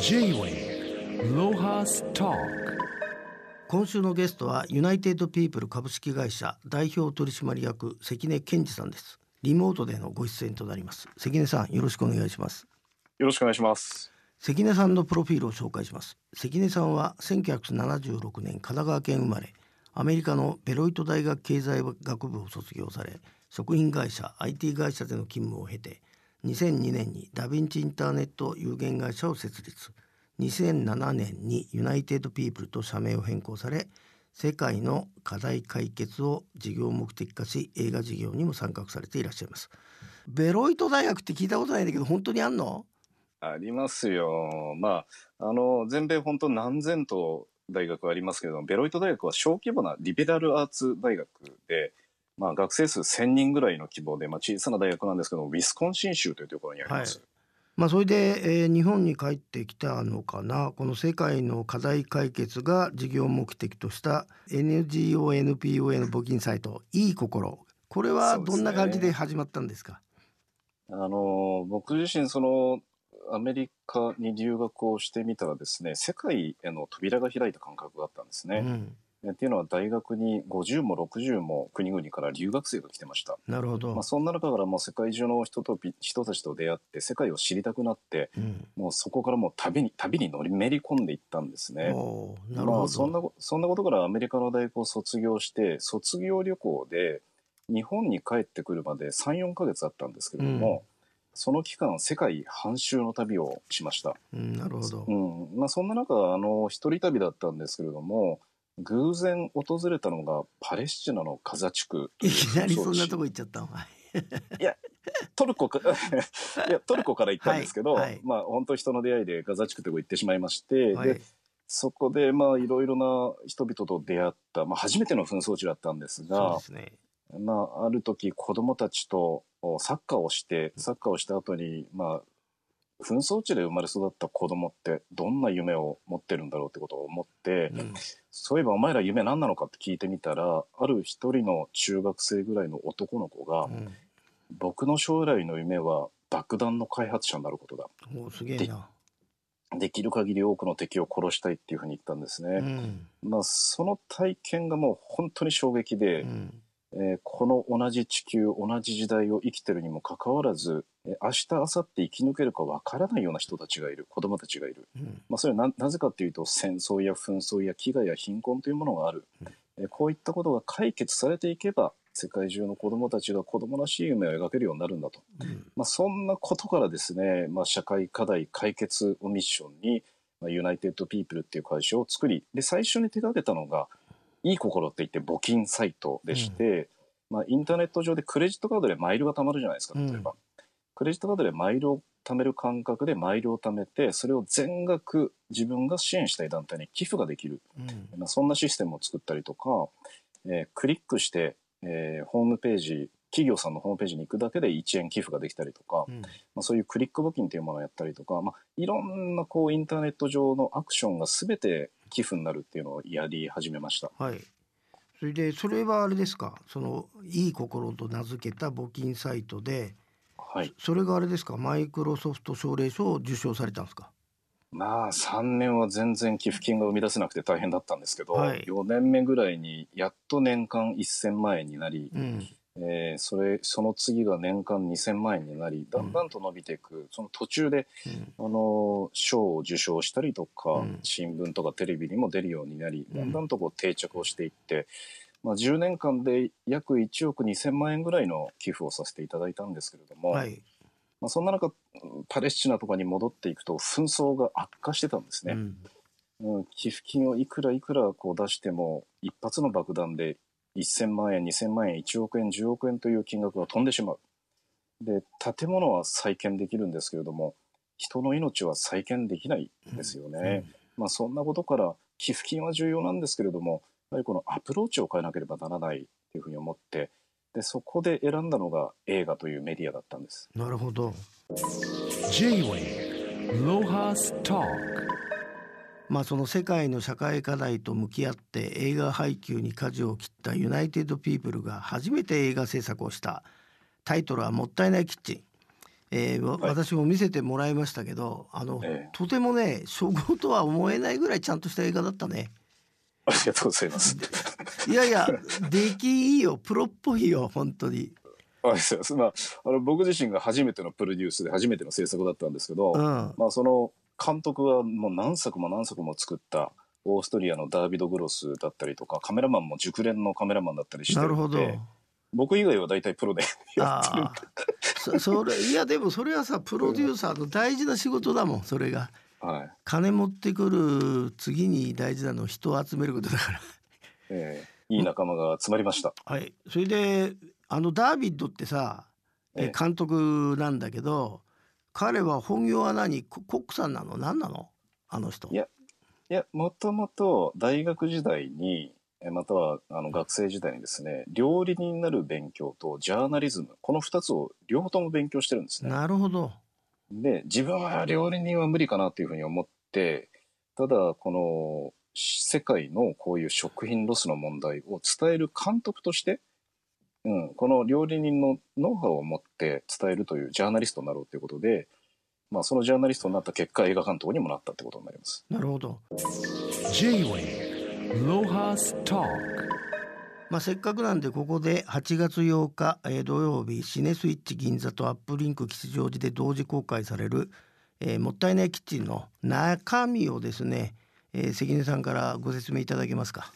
J-Way ロハスタ今週のゲストはユナイテッドピープル株式会社代表取締役関根健二さんです。リモートでのご出演となります。関根さんよろしくお願いします。よろしくお願いします。関根さんのプロフィールを紹介します。関根さんは1976年神奈川県生まれ。アメリカのベロイト大学経済学部を卒業され食品会社 IT 会社での勤務を経て2002年にダヴィンチインターネット有限会社を設立。2007年にユナイテッドピープルと社名を変更され世界の課題解決を事業目的化し映画事業にも参画されていらっしゃいます。ベロイト大学って聞いたことないんだけど本当にあんの？ありますよ。まああの全米本当何千と大学ありますけれどもベロイト大学は小規模なリベラルアーツ大学でまあ、学生数1000人ぐらいの規模で、まあ、小さな大学なんですけどウィスコンシン州というところにあります。はい、まあ、それで、えー、日本に帰ってきたのかな。この世界の課題解決が事業目的とした NGONPO への募金サイト「いい心」これはどんな感じで始まったんですか、ね、あの僕自身そのアメリカに留学をしてみたらですね世界への扉が開いた感覚があったんですね。うんっていうのは大学に50も60も国々から留学生が来てました。なるほど。まあ、そんな中からもう世界中の人と人たちと出会って世界を知りたくなって、うん、もうそこからもう旅に旅に乗りめり込んでいったんですね。なるほど。まあ、そんなそんなことからアメリカの大学を卒業して卒業旅行で日本に帰ってくるまで3、4ヶ月あったんですけれども、うんその期間、世界半周の旅をしました。うん、なるほど。うん。まあ、そんな中、あの、一人旅だったんですけれども、偶然訪れたのがパレスチナのガザ地区いきなりそんなとこ行っちゃったの？いやトルコか いやトルコから行ったんですけど、はいはい、まあ本当人の出会いでガザ地区とこ行ってしまいまして、はい、でそこでまあいろいろな人々と出会った、まあ、初めての紛争地だったんですがす、ね、まあ、ある時子供たちとサッカーをしてサッカーをした後にまあ紛争地で生まれ育った子供ってどんな夢を持ってるんだろうってことを思って、うん、そういえばお前ら夢何なのかって聞いてみたらある一人の中学生ぐらいの男の子が、うん、僕の将来の夢は爆弾の開発者になることだ。すげえな。できる限り多くの敵を殺したいっていうふうに言ったんですね。うん、まあその体験がもう本当に衝撃で、えー、この同じ地球同じ時代を生きてるにもかかわらず、えー、明日明後日生き抜けるかわからないような人たちがいる。子供たちがいる、うん、まあ、それはなぜかというと戦争や紛争や飢餓や貧困というものがある、うん、えー、こういったことが解決されていけば世界中の子供たちが子供らしい夢を描けるようになるんだと、うん、まあ、そんなことからですね、まあ、社会課題解決をミッションに、まあ、ユナイテッドピープルっていう会社を作りで最初に手がけたのがいい心って言って募金サイトでして、まあ、インターネット上でクレジットカードでマイルが貯まるじゃないですか、例えば。うん、クレジットカードでマイルを貯める感覚でマイルを貯めて、それを全額自分が支援したい団体に寄付ができる。うん、まあ、そんなシステムを作ったりとか、えー、クリックして、えー、ホームページ、企業さんのホームページに行くだけで1円寄付ができたりとか、うん、まあ、そういうクリック募金というものをやったりとか、まあ、いろんなこうインターネット上のアクションが全て寄付になるっていうのをやり始めました。はい。それでそれはあれですか？そのいい心と名付けた募金サイトで、はい、それがあれですか？マイクロソフト奨励賞を受賞されたんですか？まあ3年は全然寄付金が生み出せなくて大変だったんですけど、はい、4年目ぐらいにやっと年間1000万円になり、うん、えー、それその次が年間2000万円になりだんだんと伸びていく、うん、その途中で、うん、あの賞を受賞したりとか、うん、新聞とかテレビにも出るようになりだんだんとこう定着をしていって、まあ、10年間で約1億2000万円ぐらいの寄付をさせていただいたんですけれども、はい、まあ、そんな中パレスチナとかに戻っていくと紛争が悪化してたんですね。うん、寄付金をいくらいくらこう出しても一発の爆弾で1000万円、2000万円、1億円、10億円という金額が飛んでしまう。で、建物は再建できるんですけれども、人の命は再建できないんですよね。うんうん、まあそんなことから寄付金は重要なんですけれども、やはりこのアプローチを変えなければならないというふうに思って、でそこで選んだのが映画というメディアだったんです。なるほど。J-Way ロハスタまあ、その世界の社会課題と向き合って映画配給に舵を切ったユナイテッド・ピープルが初めて映画制作をした。タイトルは「もったいないキッチン」えーはい、私も見せてもらいましたけどあの、えー、とてもね初号とは思えないぐらいちゃんとした映画だったね。ありがとうございます。いやいや出来いいよ。プロっぽいよ本当に。あまあ、あの僕自身が初めてのプロデュースで初めての制作だったんですけど、うん、まあ、その監督はもう何作も何作も作ったオーストリアのダービド・グロスだったりとかカメラマンも熟練のカメラマンだったりしてるので僕以外は大体プロでやってるそそれいやでもそれはさプロデューサーの大事な仕事だもんそれが、はい、金持ってくる次に大事なのは人を集めることだから、えー、いい仲間が集まりました、はい。それであのダービッドってさ、え監督なんだけど彼は本業は何？コックさんなの？何なの？あの人。いやいやもともと大学時代にまたはあの学生時代にですね料理人になる勉強とジャーナリズムこの2つを両方とも勉強してるんですね。なるほど。で自分は料理人は無理かなというふうに思ってただこの世界のこういう食品ロスの問題を伝える監督としてうん、この料理人のノウハウを持って伝えるというジャーナリストになろうということで、まあ、そのジャーナリストになった結果映画監督にもなったってことになります。なるほど。まあ、せっかくなんでここで8月8日、えー、土曜日シネスイッチ銀座とアップリンク吉祥寺で同時公開される、えー、もったいないキッチンの中身をですね、えー、関根さんからご説明いただけますか。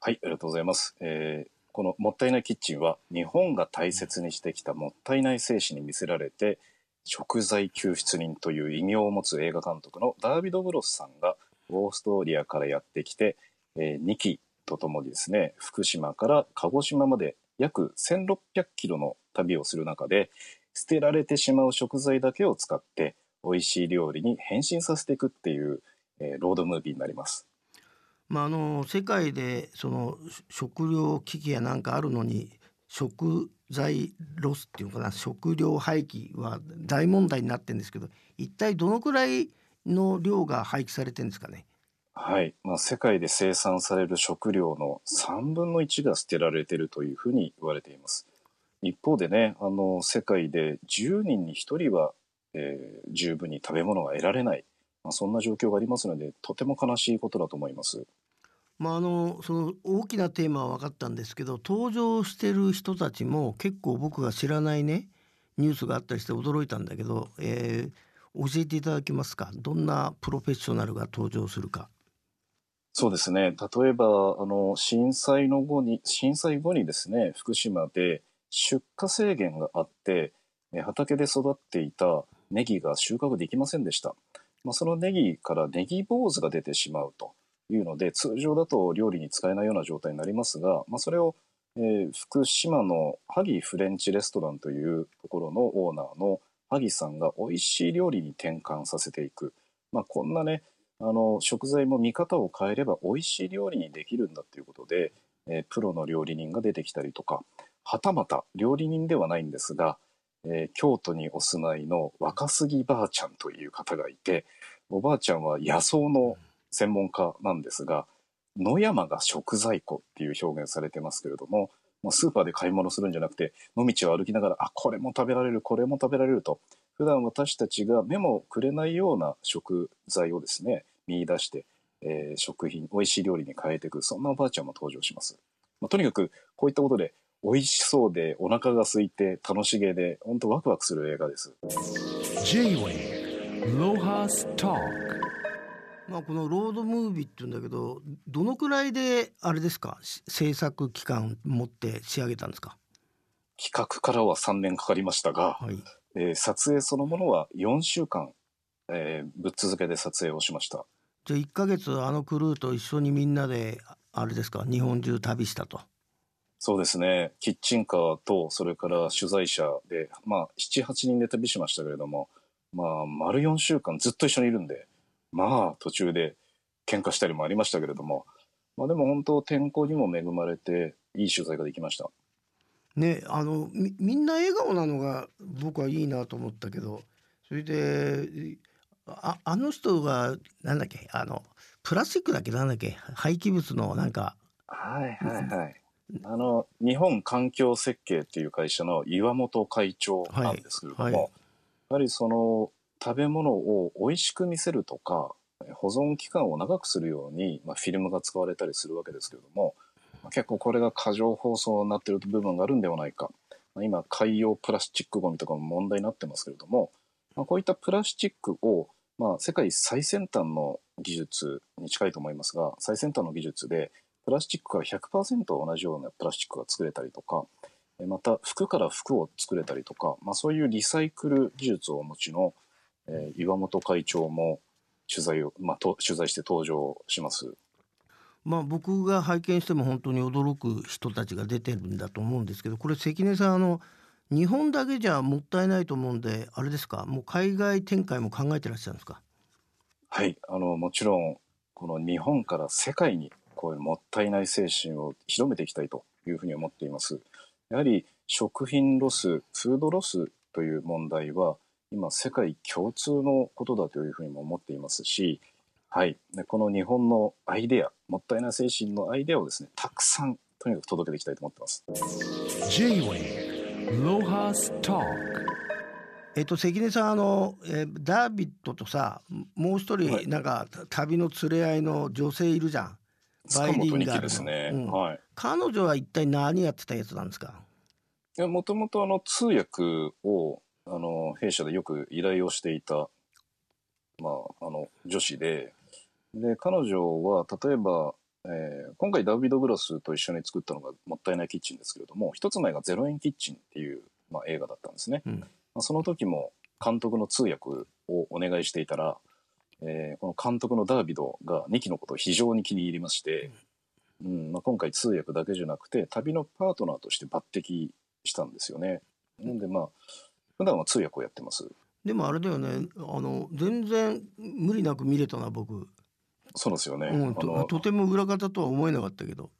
はいありがとうございます、えー、このもったいないキッチンは日本が大切にしてきたもったいない精神に魅せられて食材救出人という異名を持つ映画監督のダービド・ブロスさんがオーストリアからやってきて、えー、2機とともにですね福島から鹿児島まで約1600キロの旅をする中で捨てられてしまう食材だけを使って美味しい料理に変身させていくっていう、えー、ロードムービーになります。まあ、あの世界でその食料危機やなんかあるのに食材ロスっていうかな食料廃棄は大問題になってるんですけど一体どのくらいの量が廃棄されてるんですかね？はい、まあ、世界で生産される食料の3分の1が捨てられてるというふうに言われています。一方でねあの世界で10人に1人は、えー、十分に食べ物が得られない。まあ、そんな状況がありますのでとても悲しいことだと思います。まあ、あのその大きなテーマは分かったんですけど登場してる人たちも結構僕が知らないねニュースがあったりして驚いたんだけど、えー、教えていただけますか？どんなプロフェッショナルが登場するか。そうですね例えばあの震災の後に震災後にですね福島で出荷制限があって畑で育っていたネギが収穫できませんでした。まあ、そのネギからネギ坊主が出てしまうというので通常だと料理に使えないような状態になりますが、まあ、それを、えー、福島の萩フレンチレストランというところのオーナーの萩さんが美味しい料理に転換させていく、まあ、こんなねあの食材も見方を変えれば美味しい料理にできるんだということで、えー、プロの料理人が出てきたりとかはたまた料理人ではないんですがえー、京都にお住まいの若杉ばあちゃんという方がいておばあちゃんは野草の専門家なんですが野山が食材庫っていう表現されてますけれども、まあ、スーパーで買い物するんじゃなくて野道を歩きながらあこれも食べられるこれも食べられると普段私たちが目もくれないような食材をですね見出して、えー、食品美味しい料理に変えていくそんなおばあちゃんも登場します。まあ、とにかくこういったことで美味しそうでお腹が空いて楽しげで本当ワクワクする映画です。まあこのロードムービーって言うんだけどどのくらいであれですか？制作期間持って仕上げたんですか？企画からは3年かかりましたが、はい、えー、撮影そのものは4週間、えー、ぶっ続けで撮影をしました。じゃあ1か月あのクルーと一緒にみんなであれですか？日本中旅したとそうですね。キッチンカーと、それから取材者で、まあ、7、8人で旅しましたけれども、まあ、丸4週間ずっと一緒にいるんで、まあ、途中で喧嘩したりもありましたけれども、まあ、でも本当、天候にも恵まれて、いい取材ができました。ね、あのみみんな笑顔なのが僕はいいなと思ったけどそれでああの人がなんだっけあのプラスチックだっけなんだっけ廃棄物のなんかはいはいはいあの日本環境設計っていう会社の岩本会長なんですけれども、はいはい、やはりその食べ物を美味しく見せるとか保存期間を長くするように、まあ、フィルムが使われたりするわけですけれども、まあ、結構これが過剰包装になっている部分があるんではないか、まあ、今海洋プラスチックごみとかも問題になってますけれども、まあ、こういったプラスチックを、まあ、世界最先端の技術に近いと思いますが最先端の技術でプラスチックから100%同じようなプラスチックが作れたりとかまた服から服を作れたりとか、まあ、そういうリサイクル技術をお持ちの、えー、岩本会長も取材を、まあ、と取材して登場します。まあ、僕が拝見しても本当に驚く人たちが出てるんだと思うんですけどこれ関根さんあの日本だけじゃもったいないと思うんであれですか？もう海外展開も考えてらっしゃるんですか？はい。あのもちろんこの日本から世界にこういうもったいない精神を広めていきたいというふうに思っています。やはり食品ロスフードロスという問題は今世界共通のことだというふうにも思っていますし、はい、でこの日本のアイデアもったいない精神のアイデアをですねたくさんとにかく届けていきたいと思ってます。えっと関根さんあの、えー、ダービッドとさもう一人なんか、旅の連れ合いの女性いるじゃん。バイリンガルですね、うん、はい。彼女は一体何やってたやつなんですか？いやもともとあの通訳をあの弊社でよく依頼をしていた、まあ、あの女子でで彼女は例えば、えー、今回ダビド・グラスと一緒に作ったのが「もったいないキッチン」ですけれども一つ前が「ゼロ円キッチン」っていう、まあ、映画だったんですね。うん、まあ、その時も監督の通訳をお願いしていたら、えー、この監督のダービドが2期のことを非常に気に入りまして、うんまあ、今回通訳だけじゃなくて旅のパートナーとして抜擢したんですよね。なんでまあ普段は通訳をやってます。でもあれだよねあの全然無理なく見れたな僕。そうですよね、うん、ととても裏方とは思えなかったけど。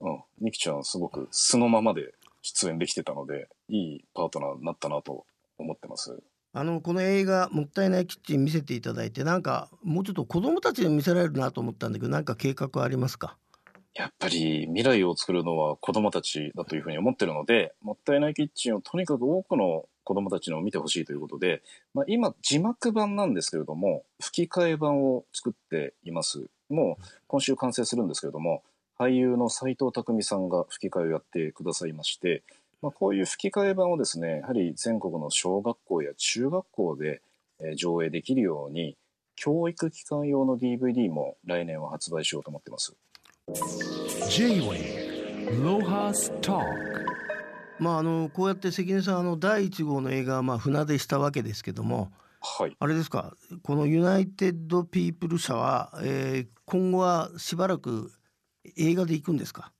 うん、ニキちゃんすごく素のままで出演できてたのでいいパートナーになったなと思ってます。あのこの映画「もったいないキッチン」見せていただいてなんかもうちょっと子供たちに見せられるなと思ったんだけどなんか計画はありますか？やっぱり未来を作るのは子供たちだというふうに思ってるので、もったいないキッチンをとにかく多くの子供たちのを見てほしいということで、まあ、今字幕版なんですけれども、吹き替え版を作っています。もう今週完成するんですけれども、俳優の斎藤工さんが吹き替えをやってくださいまして、まあ、こういう吹き替え版をですね、やはり全国の小学校や中学校で上映できるように、教育機関用の DVD も来年は発売しようと思ってます。まああのこうやって関根さんあの第1号の映画はまあ船出したわけですけども、はい、あれですかこのユナイテッド・ピープル社は、えー、今後はしばらく映画で行くんですか？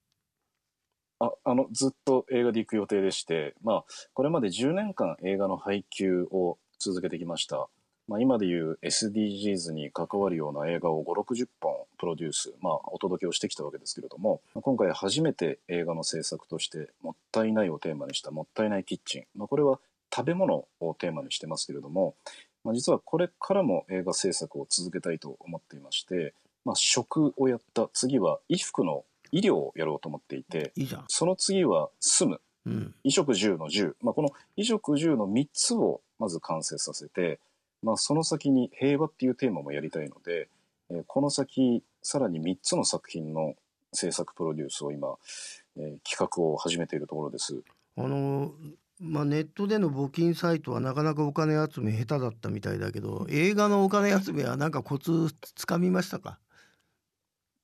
ああのずっと映画で行く予定でして、まあ、これまで10年間映画の配給を続けてきました。まあ、今でいう SDGs に関わるような映画を5、60本プロデュース、まあ、お届けをしてきたわけですけれども、今回初めて映画の制作として、もったいないをテーマにしたもったいないキッチン。まあ、これは食べ物をテーマにしてますけれども、まあ、実はこれからも映画制作を続けたいと思っていまして、まあ、食をやった次は衣服の医療をやろうと思っていて、いいその次は住む。うん、衣食住の住。まあ、この衣食住の3つをまず完成させて、まあ、その先に平和っていうテーマもやりたいので、えー、この先さらに3つの作品の制作プロデュースを今、えー、企画を始めているところです。あのまあ、ネットでの募金サイトはなかなかお金集め下手だったみたいだけど映画のお金集めはなんかコツつかみましたか？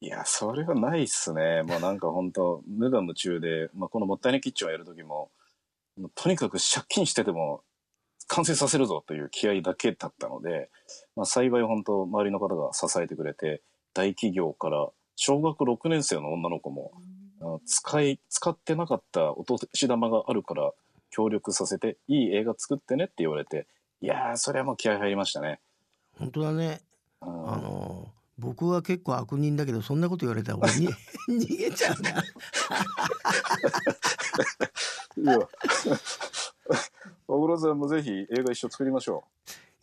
いやそれはないっすね。もうなんか本当無我夢中で、まあ、この「もったいないキッチン」をやる時もとにかく借金してても完成させるぞという気合だけだったので、まあ、幸い本当周りの方が支えてくれて大企業から小学6年生の女の子も、使い使ってなかったお年玉があるから協力させていい映画作ってねって言われていやーそれはもう気合入りましたね。本当だね、あの僕は結構悪人だけどそんなこと言われたら俺に 逃げちゃうな。小黒さんもぜひ映画一緒作りましょ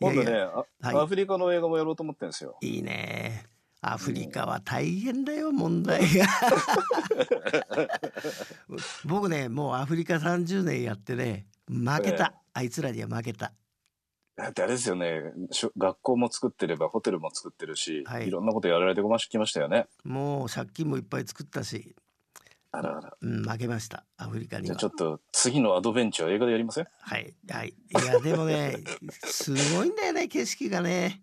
う。今度ねはい、アフリカの映画もやろうと思ってるんですよ。いいね。アフリカは大変だよ、問題が。僕ね、もうアフリカ30年やってね、負けた。えー、あいつらには負けた。だってあれですよね。学校も作ってればホテルも作ってるし、はい、いろんなことやられてごましきましたよね。もう借金もいっぱい作ったしあらあら、うん、負けました。アフリカにじゃちょっと次のアドベンチャー映画でやりません？はい。はい。いやでもねすごいんだよね景色がね。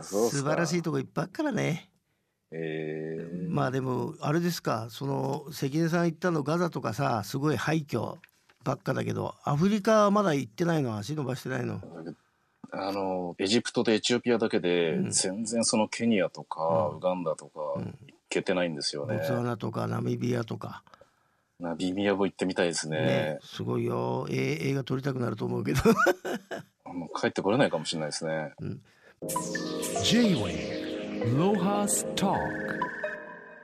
素晴らしいとこいっぱいからね。えー、まあでもあれですか。その関根さん行ったのガザとかさすごい廃墟ばっかだけどアフリカはまだ行ってないの？足伸ばしてないの？あのエジプトとエチオピアだけで、うん、全然そのケニアとか、うん、ウガンダとか、行けてないんですよね。ボツワナとかナミビアとか。ナミビアも行ってみたいですね。ねすごいよ、えー、映画撮りたくなると思うけど もう帰ってこれないかもしれないですね。うん、J-Way ロハスター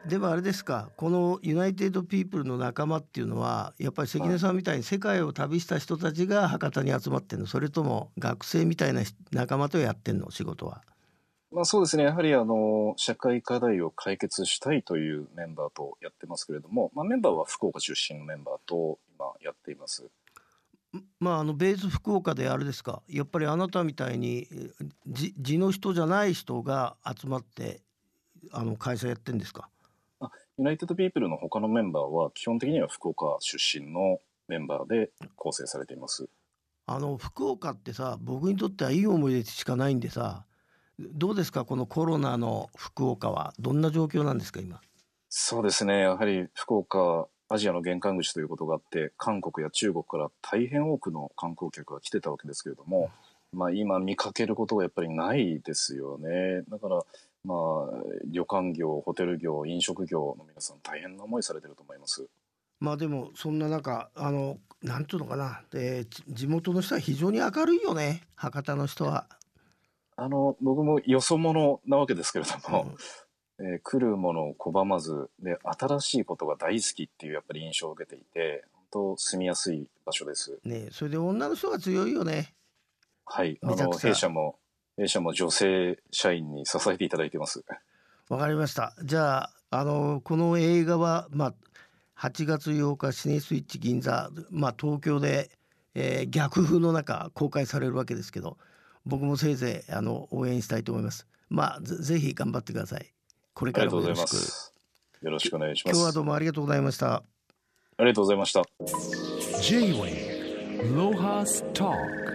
でもあれですかこのユナイテッド・ピープルの仲間っていうのはやっぱり関根さんみたいに世界を旅した人たちが博多に集まってんのそれとも学生みたいな仲間とやってんの仕事は？まあ、そうですねやはりあの社会課題を解決したいというメンバーとやってますけれども、まあ、メンバーは福岡出身のメンバーと今やっています。まあ、あのベース福岡であれですかやっぱりあなたみたいに地の人じゃない人が集まってあの会社やってんですか？ユナイテッド・ピープルの他のメンバーは基本的には福岡出身のメンバーで構成されています。あの福岡ってさ僕にとってはいい思い出しかないんでさどうですか？このコロナの福岡は。どんな状況なんですか今？そうですね。やはり福岡アジアの玄関口ということがあって韓国や中国から大変多くの観光客が来てたわけですけれども、まあ、今見かけることがやっぱりないですよねだからまあ、旅館業、ホテル業、飲食業の皆さん大変な思いされてると思います。まあでもそんな中あのなんていうのかな、えー、地元の人は非常に明るいよね博多の人は。あの僕もよそ者なわけですけれども、うん、えー、来るものを拒まずで新しいことが大好きっていうやっぱり印象を受けていて本当住みやすい場所です。ねそれで女の人が強いよね。はい。あの弊社も弊社も女性社員に支えていただいてます。わかりました。じゃあ、あの、この映画は、まあ、8月8日シネスイッチ銀座、まあ、東京で、えー、逆風の中公開されるわけですけど僕もせいぜいあの応援したいと思います。まあぜひ頑張ってください。これからもよろしく。よろしくお願いします。今日はどうもありがとうございました。ありがとうございました。J-Way ロハスター